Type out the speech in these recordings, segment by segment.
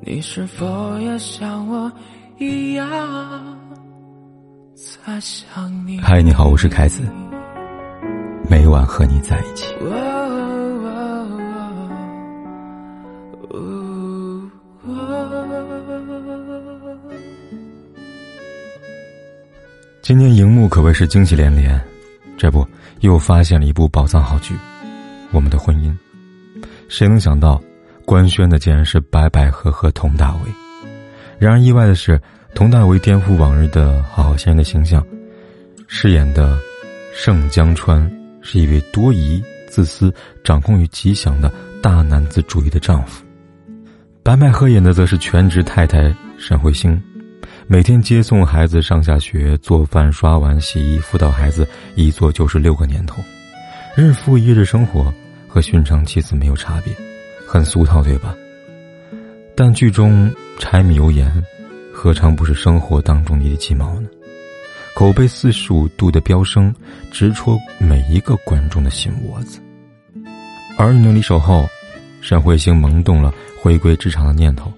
你是否也像我一样在想你？嗨，你好，我是凯子，每晚和你在一起。今年荧幕可谓是惊喜连连，这不又发现了一部宝藏好剧《我们的婚姻》。谁能想到，官宣的竟然是白百合和佟大为？然而意外的是，佟大为颠覆往日的好好先生的形象，饰演的盛江川是一位多疑、自私、掌控欲极强的大男子主义的丈夫。白百合演的则是全职太太沈慧星。每天接送孩子上下学，做饭、刷碗、洗衣、辅导孩子，一做就是六个年头，日复一日生活和寻常妻子没有差别，很俗套，对吧？但剧中柴米油盐，何尝不是生活当中的鸡毛呢？口碑四十五度的飙升，直戳每一个观众的心窝子。儿女离手后，沈慧星萌动了回归职场的念头。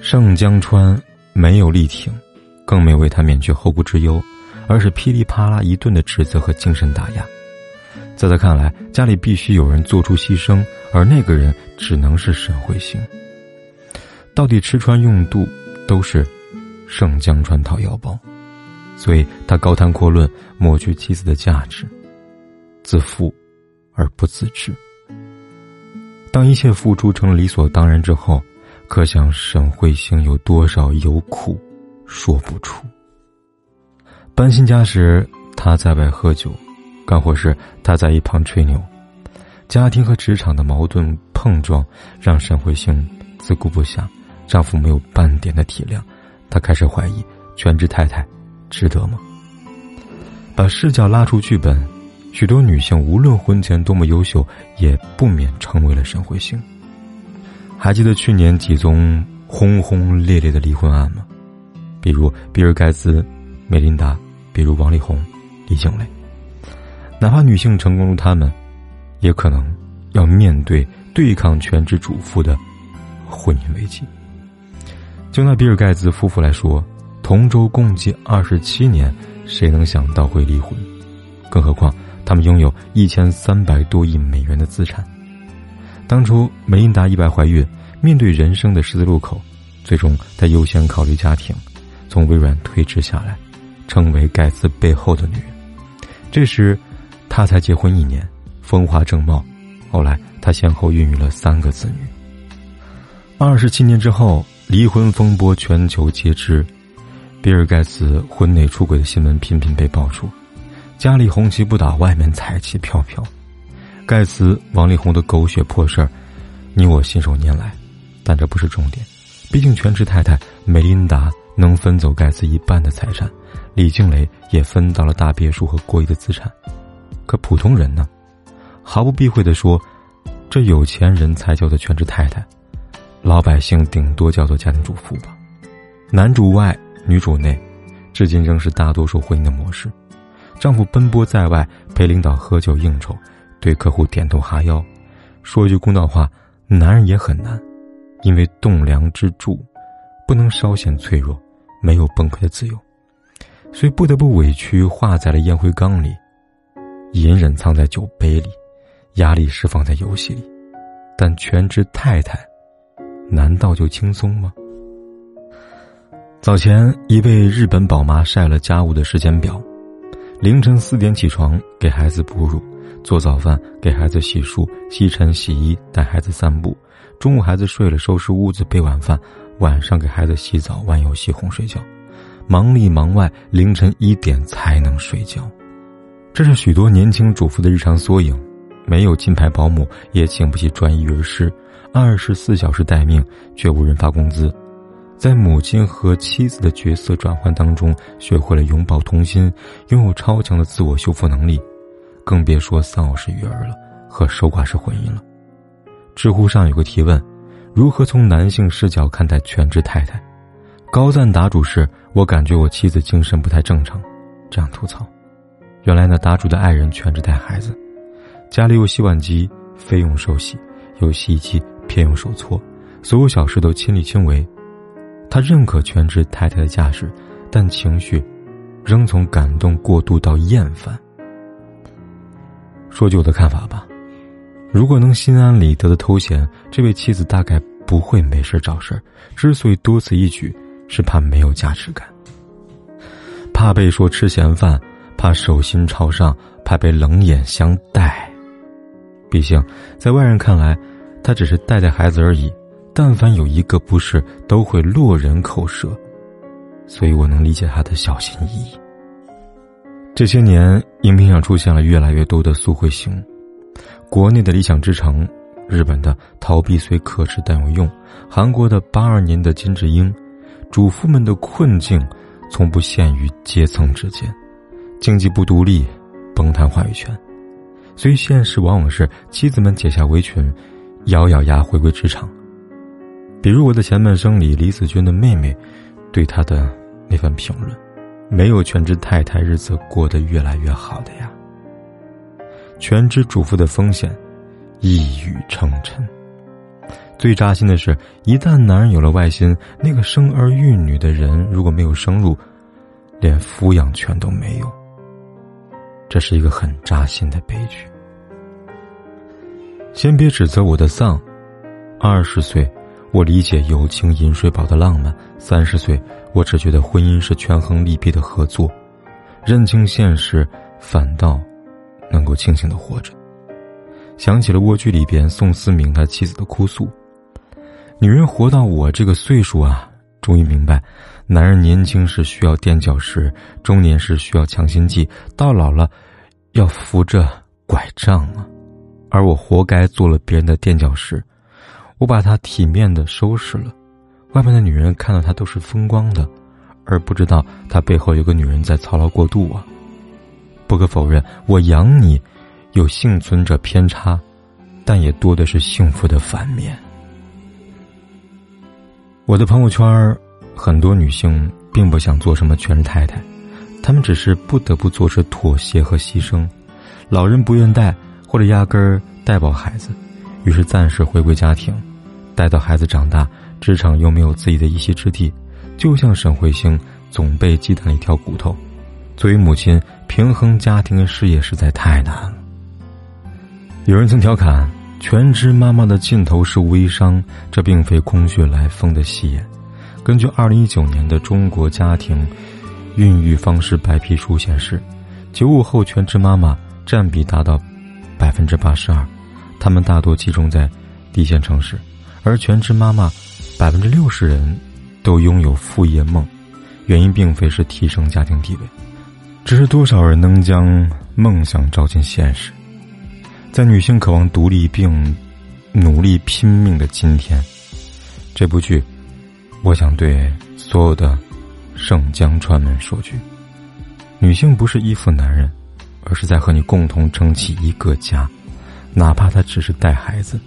盛江川。没有力挺，更没有为他免去后顾之忧，而是噼里啪啦一顿的指责和精神打压。在他看来，家里必须有人做出牺牲，而那个人只能是沈慧星。到底吃穿用度都是盛江川掏腰包，所以他高谈阔论，抹去妻子的价值，自负而不自知。当一切付出成理所当然之后。可想沈慧星有多少有苦，说不出。搬新家时，他在外喝酒，干活时他在一旁吹牛，家庭和职场的矛盾碰撞，让沈慧星自顾不暇，丈夫没有半点的体谅，她开始怀疑全职太太值得吗？把视角拉出剧本，许多女性无论婚前多么优秀，也不免成为了沈慧星。还记得去年几宗轰轰烈烈的离婚案吗？比如比尔盖茨、梅琳达，比如王力宏、李静蕾。哪怕女性成功如他们，也可能要面对对抗全职主妇的婚姻危机。就拿比尔盖茨夫妇来说，同舟共济二十七年，谁能想到会离婚？更何况他们拥有一千三百多亿美元的资产。当初梅琳达意外怀孕，面对人生的十字路口，最终她优先考虑家庭，从微软退职下来，成为盖茨背后的女人。这时，她才结婚一年，风华正茂。后来，他先后孕育了三个子女。二十七年之后，离婚风波全球皆知，比尔盖茨婚内出轨的新闻频频被爆出，家里红旗不倒，外面彩旗飘飘。盖茨、王力宏的狗血破事儿，你我信手拈来，但这不是重点。毕竟全职太太梅琳达能分走盖茨一半的财产，李静蕾也分到了大别墅和过亿的资产。可普通人呢？毫不避讳的说，这有钱人才叫做全职太太，老百姓顶多叫做家庭主妇吧。男主外，女主内，至今仍是大多数婚姻的模式。丈夫奔波在外，陪领导喝酒应酬。对客户点头哈腰，说一句公道话，男人也很难，因为栋梁之柱不能稍显脆弱，没有崩溃的自由，所以不得不委屈化在了烟灰缸里，隐忍藏在酒杯里，压力释放在游戏里。但全职太太，难道就轻松吗？早前一位日本宝妈晒了家务的时间表：凌晨四点起床给孩子哺乳。做早饭，给孩子洗漱、吸尘、洗衣，带孩子散步；中午孩子睡了，收拾屋子、备晚饭；晚上给孩子洗澡、玩游戏、哄睡觉。忙里忙外，凌晨一点才能睡觉。这是许多年轻主妇的日常缩影。没有金牌保姆，也请不起专业育儿师，二十四小时待命，却无人发工资。在母亲和妻子的角色转换当中，学会了永葆童心，拥有超强的自我修复能力。更别说丧偶式育儿了和守寡式婚姻了。知乎上有个提问：如何从男性视角看待全职太太？高赞答主是：我感觉我妻子精神不太正常。这样吐槽。原来呢，答主的爱人全职带孩子，家里有洗碗机，非用手洗；有洗衣机，偏用手搓。所有小事都亲力亲为。他认可全职太太的价值，但情绪仍从感动过渡到厌烦。说句我的看法吧，如果能心安理得的偷闲，这位妻子大概不会没事找事儿。之所以多此一举，是怕没有价值感，怕被说吃闲饭，怕手心朝上，怕被冷眼相待。毕竟，在外人看来，他只是带带孩子而已。但凡有一个不是，都会落人口舌，所以我能理解他的小心翼翼。这些年，荧屏上出现了越来越多的苏慧行，国内的理想之城，日本的逃避虽可耻但有用，韩国的八二年的金智英，主妇们的困境从不限于阶层之间，经济不独立，崩塌话语权，所以现实往往是妻子们解下围裙，咬咬牙回归职场。比如我的前半生里，李子君的妹妹，对他的那番评论，没有全职太太日子过得越来越好的呀。全职主妇的风险，一语成谶。最扎心的是，一旦男人有了外心，那个生儿育女的人如果没有生入，连抚养权都没有。这是一个很扎心的悲剧。先别指责我的丧，二十岁。我理解友情饮水饱的浪漫。三十岁，我只觉得婚姻是权衡利弊的合作，认清现实，反倒能够清醒的活着。想起了蜗居里边宋思明他妻子的哭诉：女人活到我这个岁数啊，终于明白，男人年轻时需要垫脚石，中年时需要强心剂，到老了，要扶着拐杖啊，而我活该做了别人的垫脚石。我把他体面的收拾了，外面的女人看到他都是风光的，而不知道他背后有个女人在操劳过度啊。不可否认，我养你，有幸存者偏差，但也多的是幸福的反面。我的朋友圈，很多女性并不想做什么全职太太，她们只是不得不做出妥协和牺牲，老人不愿带，或者压根儿带不好孩子。于是暂时回归家庭，待到孩子长大，职场又没有自己的一席之地，就像沈慧星总被鸡蛋里挑骨头。作为母亲，平衡家庭跟事业实在太难了。有人曾调侃，全职妈妈的尽头是微商，这并非空穴来风的戏言。根据二零一九年的中国家庭孕育方式白皮书显示，九五后全职妈妈占比达到百分之八十二。他们大多集中在一线城市，而全职妈妈百分之六十人都拥有副业梦，原因并非是提升家庭地位，只是多少人能将梦想照进现实。在女性渴望独立并努力拼命的今天，这部剧，我想对所有的盛江川们说句：女性不是依附男人，而是在和你共同撑起一个家。哪怕他只是带孩子，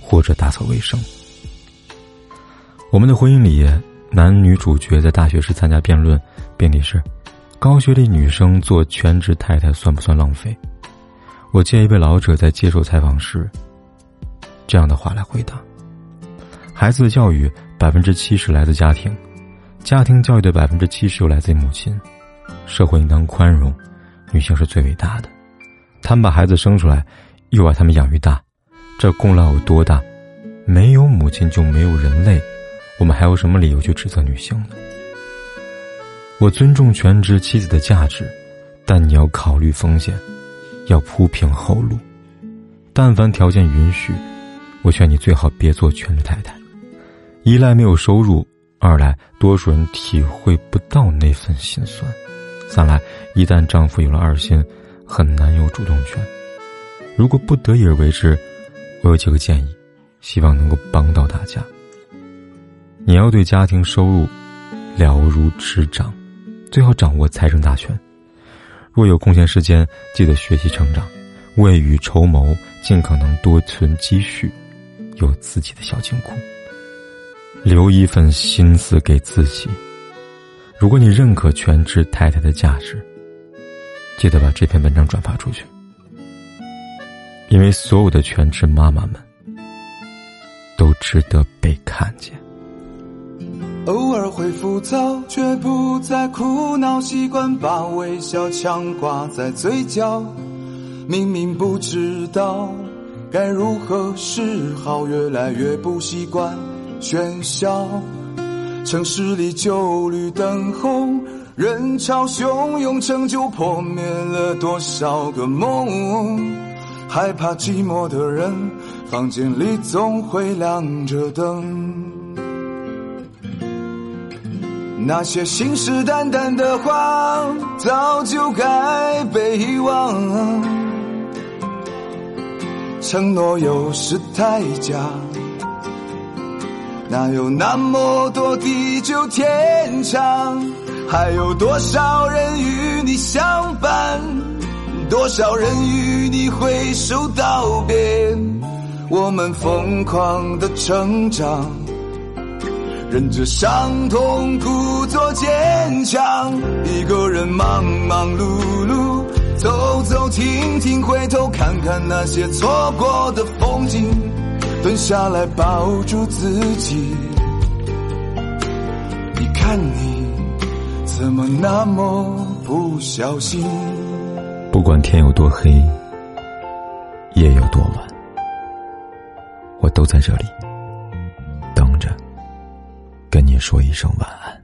或者打扫卫生。我们的婚姻里，男女主角在大学时参加辩论，辩题是：高学历女生做全职太太算不算浪费？我见一位老者在接受采访时，这样的话来回答：孩子的教育百分之七十来自家庭，家庭教育的百分之七十又来自于母亲。社会应当宽容，女性是最伟大的，他们把孩子生出来。又把他们养育大，这功劳有多大？没有母亲就没有人类，我们还有什么理由去指责女性呢？我尊重全职妻子的价值，但你要考虑风险，要铺平后路。但凡条件允许，我劝你最好别做全职太太。一来没有收入，二来多数人体会不到那份心酸，三来一旦丈夫有了二心，很难有主动权。如果不得已而为之，我有几个建议，希望能够帮到大家。你要对家庭收入了如指掌，最好掌握财政大权。若有空闲时间，记得学习成长，未雨绸缪，尽可能多存积蓄，有自己的小金库，留一份心思给自己。如果你认可全职太太的价值，记得把这篇文章转发出去。因为所有的全职妈妈们，都值得被看见。偶尔会浮躁，却不再苦恼，习惯把微笑强挂在嘴角。明明不知道该如何是好，越来越不习惯喧嚣。城市里旧绿灯红，人潮汹涌，成就破灭了多少个梦。害怕寂寞的人，房间里总会亮着灯。那些信誓旦旦的话，早就该被遗忘。承诺有时太假，哪有那么多地久天长？还有多少人与你相伴？多少人与你挥手道别？我们疯狂的成长，忍着伤痛，故作坚强。一个人忙忙碌碌，走走停停，回头看看那些错过的风景，蹲下来抱住自己。你看你怎么那么不小心？不管天有多黑，夜有多晚，我都在这里，跟你说一声晚安。